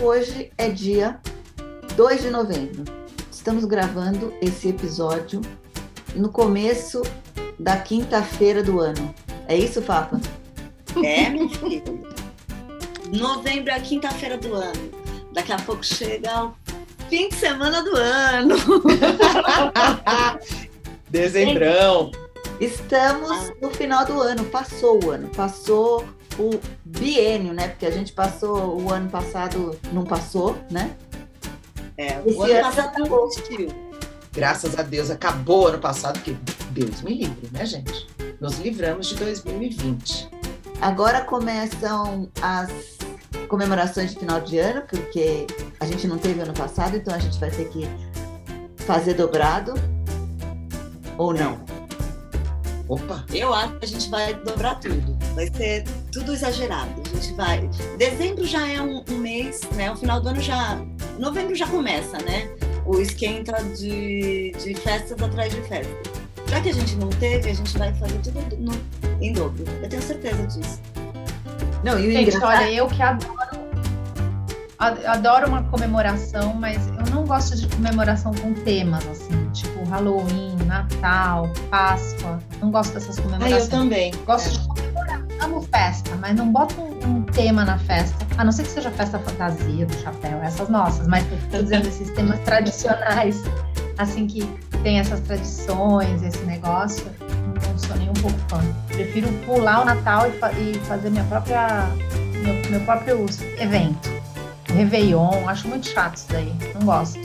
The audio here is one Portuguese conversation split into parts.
Hoje é dia 2 de novembro. Estamos gravando esse episódio no começo da quinta-feira do ano. É isso, Papa? É, meu filho. Novembro é a quinta-feira do ano. Daqui a pouco chega o fim de semana do ano. Dezembrão. Estamos no final do ano, passou o ano, passou o biênio, né? Porque a gente passou o ano passado, não passou, né? É, Esse o ano ano passado não existiu. Graças a Deus acabou ano passado, porque Deus me livre, né, gente? Nos livramos de 2020. Agora começam as comemorações de final de ano, porque a gente não teve ano passado, então a gente vai ter que fazer dobrado. Ou não? Opa! Eu acho que a gente vai dobrar tudo. Vai ser tudo exagerado. A gente vai. Dezembro já é um, um mês, né? O final do ano já. Novembro já começa, né? O esquenta de, de festas atrás de festas. Já que a gente não teve, a gente vai fazer tudo no- em dobro. Eu tenho certeza disso. Não, e o Gente, engraçado- olha, eu que adoro, ad- adoro uma comemoração, mas eu não gosto de comemoração com temas, assim, tipo Halloween, Natal, Páscoa. Não gosto dessas Ah, comemorações. eu também. Gosto de comemorar, amo festa, mas não boto um, um tema na festa. A não ser que seja festa fantasia, do chapéu, essas nossas, mas tô dizendo esses temas tradicionais, assim, que tem essas tradições, esse negócio, não sou nem um pouco fã. Prefiro pular o Natal e, fa- e fazer minha própria, meu, meu próprio evento. Réveillon, acho muito chato isso daí, não gosto.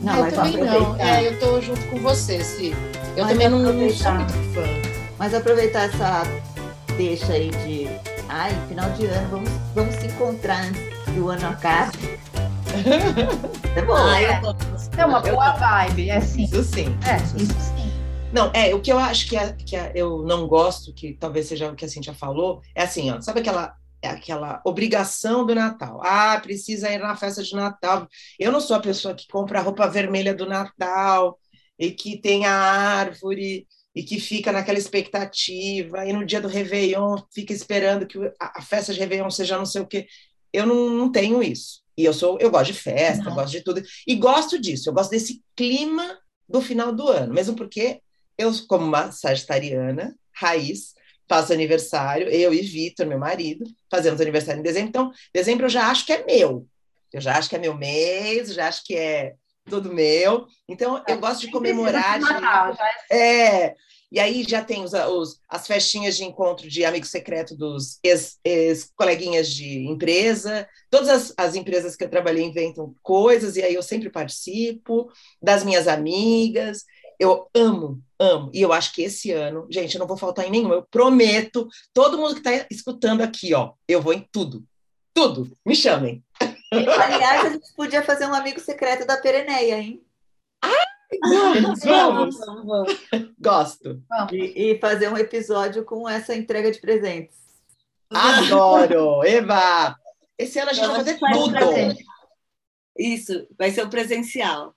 Não, eu mas também não. É, eu tô junto com você, Si. Eu Mas também não, não sou muito fã. Mas aproveitar essa deixa aí de. Ai, final de ano, vamos, vamos se encontrar antes que o ano acabe. É bom. Ah, é. É uma boa vibe, é assim. Isso sim. É, isso sim. isso sim. Não, é, o que eu acho que, a- que a- eu não gosto, que talvez seja o que a Cintia falou, é assim, ó, sabe aquela, é aquela obrigação do Natal? Ah, precisa ir na festa de Natal. Eu não sou a pessoa que compra a roupa vermelha do Natal e que tem a árvore e que fica naquela expectativa, e no dia do Réveillon fica esperando que a, festa de Réveillon seja não sei o quê. Eu não, não tenho isso. E eu sou, eu gosto de festa, Não. gosto de tudo. E gosto disso, eu gosto desse clima do final do ano, mesmo porque eu, como uma sagitariana, raiz, faço aniversário, eu e Vitor, meu marido, fazemos aniversário em dezembro. Então, dezembro eu já acho que é meu. Eu já acho que é meu mês, já acho que é tudo meu. Então, eu gosto de comemorar. De Natal, já é É, e aí já tem os, os- as festinhas de encontro de amigo secreto dos ex- ex-coleguinhas de empresa. Todas as, as empresas que eu trabalhei inventam coisas, e aí eu sempre participo, das minhas amigas. Eu amo, amo. E eu acho que esse ano, gente, eu não vou faltar em nenhum. Eu prometo, todo mundo que está escutando aqui, ó, eu vou em tudo. Tudo. Me chamem. Aliás, a gente podia fazer um amigo secreto da Pereneia, hein? Vamos, vamos. vamos, vamos. Gosto. E, e fazer um episódio com essa entrega de presentes. Adoro. Eva! Esse ano a gente vai fazer Faz tudo. Isso, vai ser o presencial.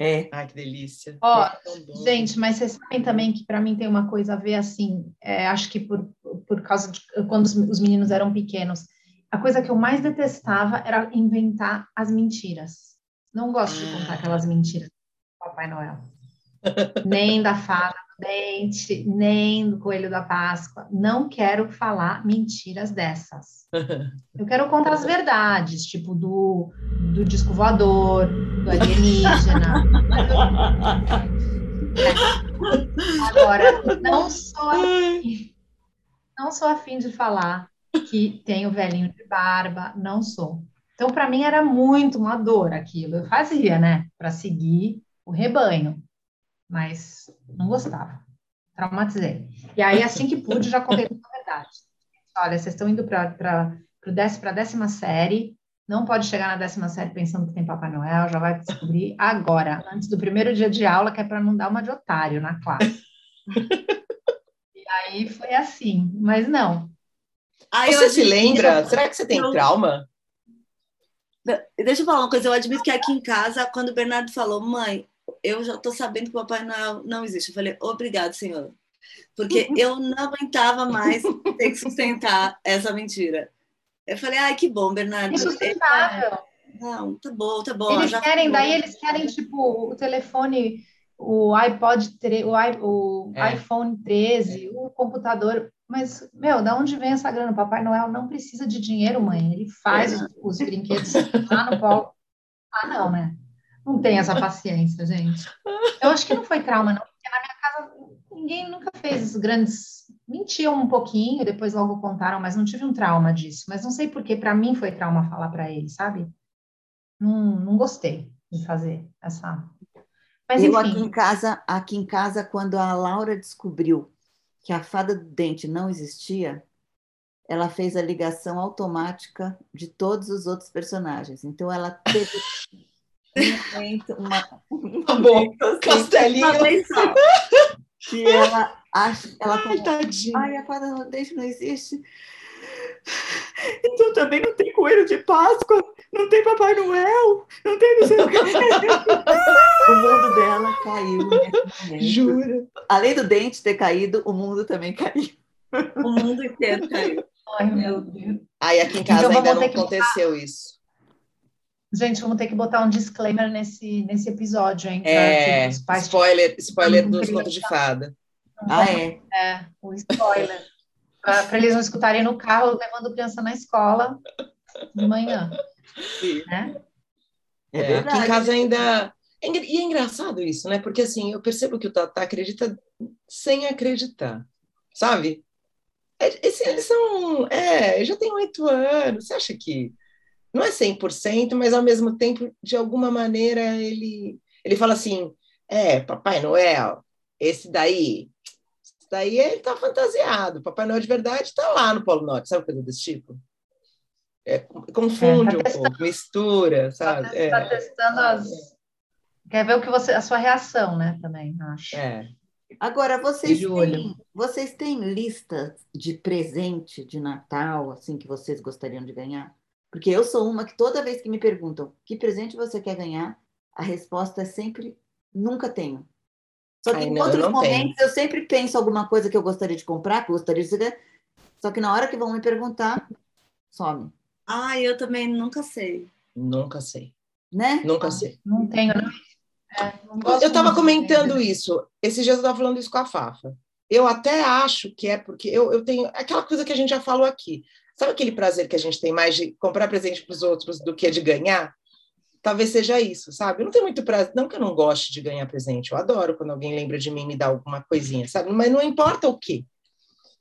É. Ai, que delícia. Ó, É. Gente, mas vocês sabem também que para mim tem uma coisa a ver assim, é, acho que por, por causa de quando os, os meninos eram pequenos, a coisa que eu mais detestava era inventar as mentiras. Não gosto de contar Ah. aquelas mentiras do Papai Noel. Nem da fada do dente, nem do coelho da Páscoa. Não quero falar mentiras dessas. Eu quero contar as verdades, tipo do, do disco voador, do alienígena. Agora, não sou afim, não sou afim de falar que tem o velhinho de barba, não sou. Então, para mim era muito uma dor aquilo. Eu fazia, né, para seguir o rebanho, mas não gostava. Traumatizei. E aí, assim que pude, já contei toda a verdade. Olha, vocês estão indo para a décima série, não pode chegar na décima série pensando que tem Papai Noel, já vai descobrir agora, antes do primeiro dia de aula, que é para não dar uma de otário na classe. e aí foi assim, mas não. Eu Você se lembra? Será que você tem Eu- trauma? Deixa eu falar uma coisa, eu admito que aqui em casa, quando o Bernardo falou, mãe, eu já estou sabendo que o Papai Noel não existe. Eu falei, obrigado, senhor. Porque eu não aguentava mais ter que sustentar essa mentira. Eu falei, ai, que bom, Bernardo. Insustentável. Não, tá bom, tá bom. Eles querem, foi. daí eles querem, tipo, o telefone, o iPod, tre- o, i- o É. iPhone 13, o computador. Mas, meu, da onde vem essa grana? O Papai Noel não precisa de dinheiro, mãe. Ele faz os, os brinquedos lá no polo. Ah, não, né? Não tem essa paciência, gente. Eu acho que não foi trauma, não, porque na minha casa ninguém nunca fez grandes. Mentiam um pouquinho, depois logo contaram, mas não tive um trauma disso. Mas não sei porque, para mim foi trauma falar para ele, sabe? Não, não gostei de fazer essa. Mas eu aqui em casa, aqui em casa, quando a Laura descobriu que a fada do dente não existia, ela fez a ligação automática de todos os outros personagens. Então ela teve um momento, uma, um Tá assim, Castelinho. Uma vez só. que ela acha, ela Ai, falou, tadinho. ai, a fada do dente não existe. Então também não tem coelho de Páscoa, não tem Papai Noel, não tem não sei o quê. O mundo dela caiu. Jura? Além do dente ter caído, o mundo também caiu. O mundo inteiro caiu. ai meu Deus. Aí aqui em casa Então, ainda não ter que aconteceu isso. Gente, vamos ter que botar um disclaimer nesse, nesse episódio, hein? É, pais spoiler, spoiler dos contos de fada. Ah, é? É, o spoiler. Para eles não escutarem no carro levando criança na escola de manhã, né? É, É, aqui em casa ainda. é E é engraçado isso, né? Porque assim, eu percebo que o Tatá acredita sem acreditar, sabe? É, esse- eles são. É, eu já tenho oito anos. Você acha que não é 100%, mas ao mesmo tempo, de alguma maneira, ele, ele fala assim: é, Papai Noel, esse daí. Esse daí ele tá fantasiado. Papai Noel de verdade tá lá no Polo Norte, sabe coisa desse tipo? É, confunde É, tá um pouco, mistura, sabe? Está É. Tá testando as. Quer ver o que você, a sua reação, né? Também, acho. É. Agora, vocês têm, vocês têm lista de presente de Natal, assim, que vocês gostariam de ganhar? Porque eu sou uma que toda vez que me perguntam que presente você quer ganhar, a resposta é sempre nunca tenho. Só que Ai, em não, eu outros tenho. momentos eu sempre penso alguma coisa que eu gostaria de comprar, que eu gostaria de ganhar. Só que na hora que vão me perguntar, some, Ai, eu também nunca sei. Nunca sei. né? Nunca sei. Não tenho, não. É, não Eu estava comentando isso. Esses dias eu estava falando isso com a Fafa. Eu até acho que é porque eu, eu tenho aquela coisa que a gente já falou aqui. Sabe aquele prazer que a gente tem mais de comprar presente para os outros do que de ganhar? Talvez seja isso, sabe? Eu não tenho muito prazer, não que eu não goste de ganhar presente. Eu adoro quando alguém lembra de mim e me dá alguma coisinha, sabe? Mas não importa o quê.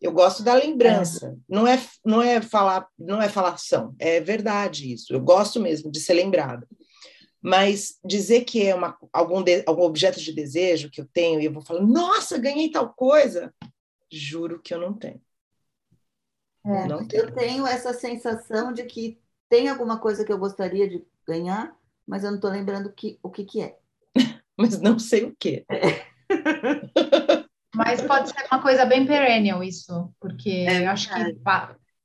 Eu gosto da lembrança. Não é não é falar, não é falação, é verdade isso. Eu gosto mesmo de ser lembrada. Mas dizer que é uma, algum, de- algum objeto de desejo que eu tenho e eu vou falar, nossa, ganhei tal coisa, juro que eu não tenho. É. Não. Eu tenho essa sensação de que tem alguma coisa que eu gostaria de ganhar, mas eu não estou lembrando que, o que, que é. Mas não sei o quê. Mas pode ser uma coisa bem perennial isso, porque É eu acho que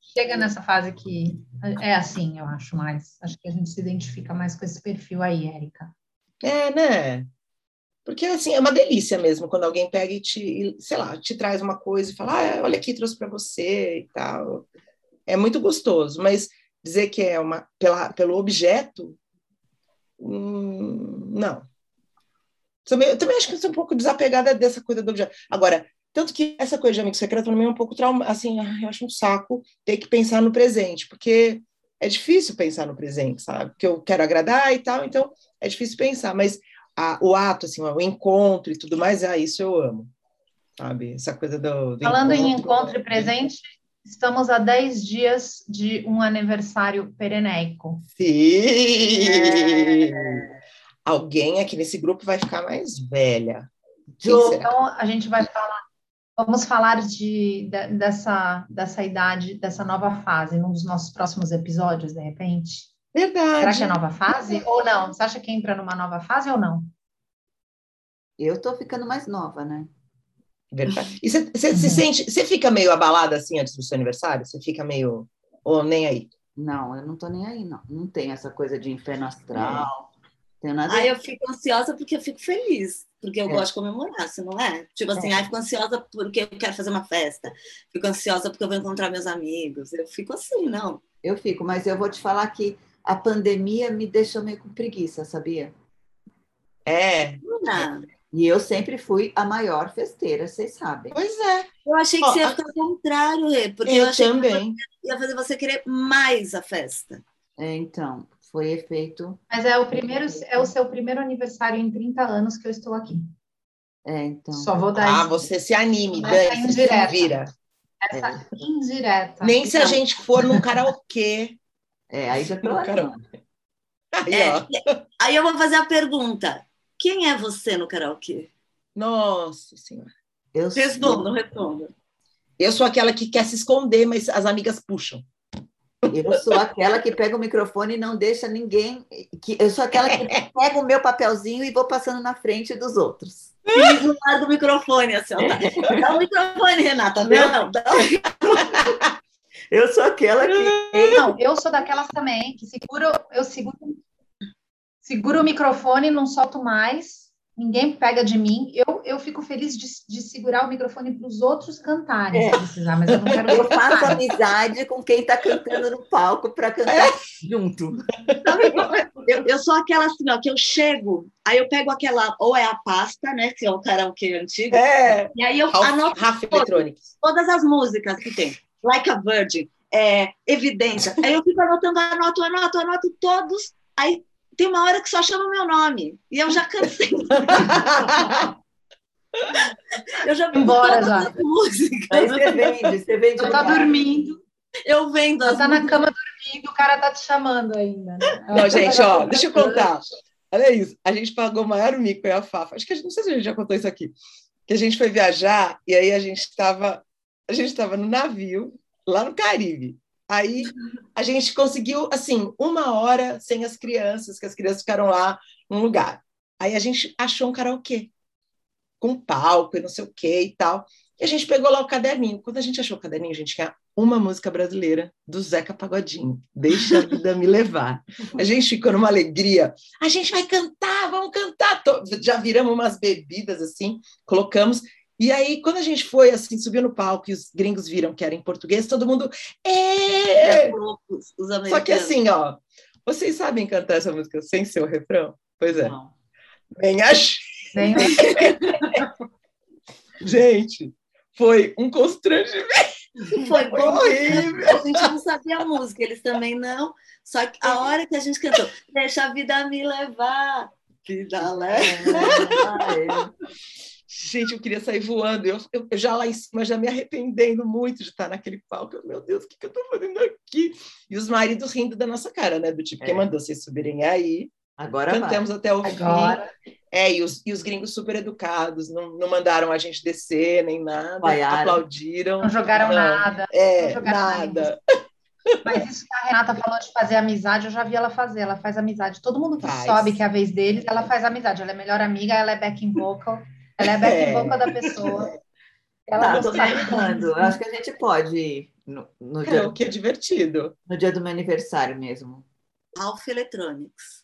chega nessa fase que é assim, eu acho mais. Acho que a gente se identifica mais com esse perfil aí, Érica. É, né? Porque assim, é uma delícia mesmo quando alguém pega e te, sei lá, te traz uma coisa e fala, ah, olha aqui, trouxe para você e tal. É muito gostoso, mas dizer que é uma pela, pelo objeto, hum, não. Também, eu também acho que eu sou um pouco desapegada dessa coisa do objeto. Agora, tanto que essa coisa de amigo secreto também é um pouco trauma, assim, eu acho um saco ter que pensar no presente, porque é difícil pensar no presente, sabe? Porque eu quero agradar e tal, então é difícil pensar, mas a- o ato, assim, o encontro e tudo mais, ah, isso eu amo, sabe? Essa coisa do, do Falando em encontro e presente, estamos a 10 dias de um aniversário pereneico. Sim! É. Alguém aqui nesse grupo vai ficar mais velha. Quem? Então, a gente vai falar, vamos falar de, de- dessa, dessa idade, dessa nova fase, num dos nossos próximos episódios, de repente. Verdade. Será que é nova fase ou não? Você acha que entra numa nova fase ou não? eu estou ficando mais nova, né? Verdade. E você você se Uhum. sente, você fica meio abalada assim antes do seu aniversário? Você fica meio ou nem aí? Não, eu não estou nem aí, não. Não tem essa coisa de inferno astral. Tenho nada. Aí eu fico ansiosa porque eu fico feliz, porque eu É. gosto de comemorar, se não é? Tipo assim, aí fico ansiosa porque eu quero fazer uma festa, fico ansiosa porque eu vou encontrar meus amigos, eu fico assim, não. Eu fico, mas eu vou te falar que a pandemia me deixou meio com preguiça, sabia? É, Não. E eu sempre fui a maior festeira, vocês sabem. pois é. Eu achei que Ó, você ia a- ficar ao contrário, Rê, porque eu, Eu achei também. que ia fazer você querer mais a festa. É, então, foi efeito. Mas é o primeiro, é o seu primeiro aniversário em 30 anos que eu estou aqui. É, então. Só vou dar Ah, esse- você se anime, Essa Dani, indireta. vira. essa indireta. Nem se a Então. gente for num karaokê. É, aí já tô karaokê. Aí, É, ó. Aí eu vou fazer a pergunta: quem é você no karaokê? Nossa Senhora. Eu sou, Responda, responda. Eu sou aquela que quer se esconder, mas as amigas puxam. eu sou aquela que pega o microfone e não deixa ninguém. Que, eu sou aquela que pega o meu papelzinho e vou passando na frente dos outros. E do lado do microfone, assim, ó. Dá, dá o microfone, Renata. Não, dá o Eu sou aquela que. Não, eu sou daquelas também que seguro, eu seguro, seguro o microfone, não solto mais, ninguém pega de mim. Eu, eu fico feliz de, de segurar o microfone para os outros cantarem, se precisar, mas eu não quero Eu faço amizade com quem está cantando no palco para cantar junto. Eu, eu sou aquela assim, ó, que eu chego, aí eu pego aquela, ou é a pasta, né, que é o karaokê antigo, É. e aí eu Ralph, anoto Ralph Electronics. todas as músicas que tem. Like a Virgin, é, Evidência. Aí eu fico anotando, anoto, anoto, anoto todos. Aí tem uma hora que só chama o meu nome. E eu já cansei. Eu já vi Embora já. Aí você vende, você vende. Já tá dormindo, Eu vendo as tá na cama dormindo, o cara tá te chamando ainda. Né? Não, gente, ó, deixa eu contar. Olha isso. A gente pagou o maior mico, e a Fafa. Acho que a gente, não sei se a gente já contou isso aqui. Que a gente foi viajar e aí a gente estava a gente estava no navio lá no Caribe. Aí a gente conseguiu assim uma hora sem as crianças, que as crianças ficaram lá num lugar. Aí a gente achou um karaokê com palco e não sei o que e tal. E a gente pegou lá o caderninho. Quando a gente achou o caderninho, a gente tinha uma música brasileira do Zeca Pagodinho. Deixa a vida me levar. A gente ficou numa alegria. A gente vai cantar, vamos cantar. Já viramos umas bebidas assim, colocamos. E aí, quando a gente foi, assim, subiu no palco e os gringos viram que era em português, todo mundo. É loucos, os americanos. Só que assim, ó, vocês sabem cantar essa música sem ser o refrão? Pois é. Não. Nem achei. Nem- Gente, foi um constrangimento. Foi Foi bom. horrível. A gente não sabia a música, eles também não. Só que a hora que a gente cantou, deixa a vida me levar. Vida leve. Gente, eu queria sair voando. Eu, eu, eu já lá em cima, já me arrependendo muito de estar naquele palco. Eu, Meu Deus, o que, que eu estou fazendo aqui? E os maridos rindo da nossa cara, né? Do tipo, É. quem mandou vocês subirem aí? Agora vai. Cantamos até o fim. Agora, É, e os, e os gringos super educados, não, não mandaram a gente descer nem nada, Vaiaram. aplaudiram. não jogaram Não. nada. É, não jogaram nada. Mas isso que a Renata falou de fazer amizade, eu já vi ela fazer. Ela faz amizade. Todo mundo que Faz. sobe, que é a vez deles, ela faz amizade. Ela é melhor amiga, ela é backing vocal. Ela é backing É. vocal da pessoa. Ela Tá, tô imaginando. Eu acho que a gente pode ir no, no É, dia, o que é divertido. no dia do meu aniversário mesmo. Alpha Electronics.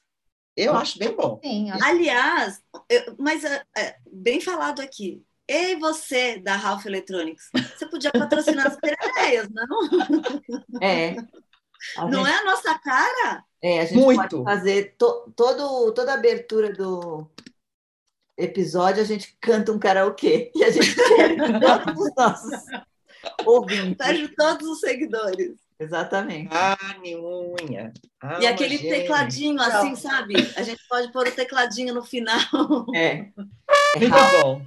Eu acho bem bom. Sim, acho Aliás, eu- mas é, é, bem falado aqui. Ei, você da Ralph Electronics, você podia patrocinar as pereias, não? É. A Não gente, é a nossa cara? é, a gente Muito. pode fazer to, todo, toda a abertura do episódio, a gente canta um karaokê. E a gente quer todos os nossos ouvintes. Perde todos os seguidores. Exatamente. Carne, unha. e aquele gêmea. tecladinho assim, sabe? A gente pode pôr o tecladinho no final. É. É Muito rápido. bom.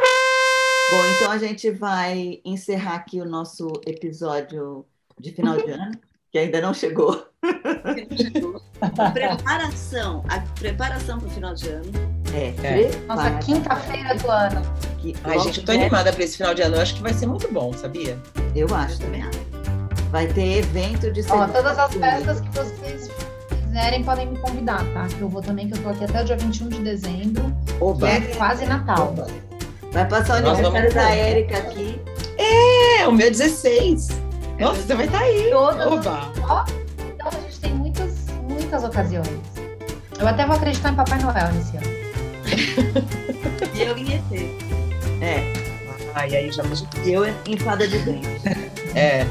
Bom, então a gente vai encerrar aqui o nosso episódio de final de ano, que ainda não chegou. preparação, a preparação para o final de ano. É, É. Nossa, quinta-feira do ano. que Ai, gente, eu tô tiver- animada para esse final de ano. Eu acho que vai ser muito bom, sabia? Eu acho Também acho. Vai ter evento de Ó, todas as festas que vocês quiserem podem me convidar, tá? Que eu vou também, que eu tô aqui até o dia 21 de dezembro, que Oba! é quase Natal. Vai passar o Nós aniversário vamos da. Érica aqui. É, o meu é 16. Nossa, você vai estar aí. Todas Oba! Então a gente tem muitas, muitas ocasiões. Eu até vou acreditar em Papai Noel nesse ano. E eu em ET. É. Ai, aí já E eu em fada de dente. É.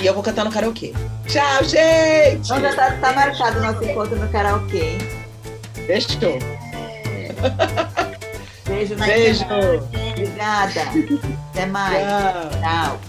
E eu vou cantar no karaokê. Tchau, gente! Então já tá, tá marcado o nosso encontro no karaokê, hein? Fechou. Beijo, Beijo. Obrigada. Até mais. Tchau. Tchau.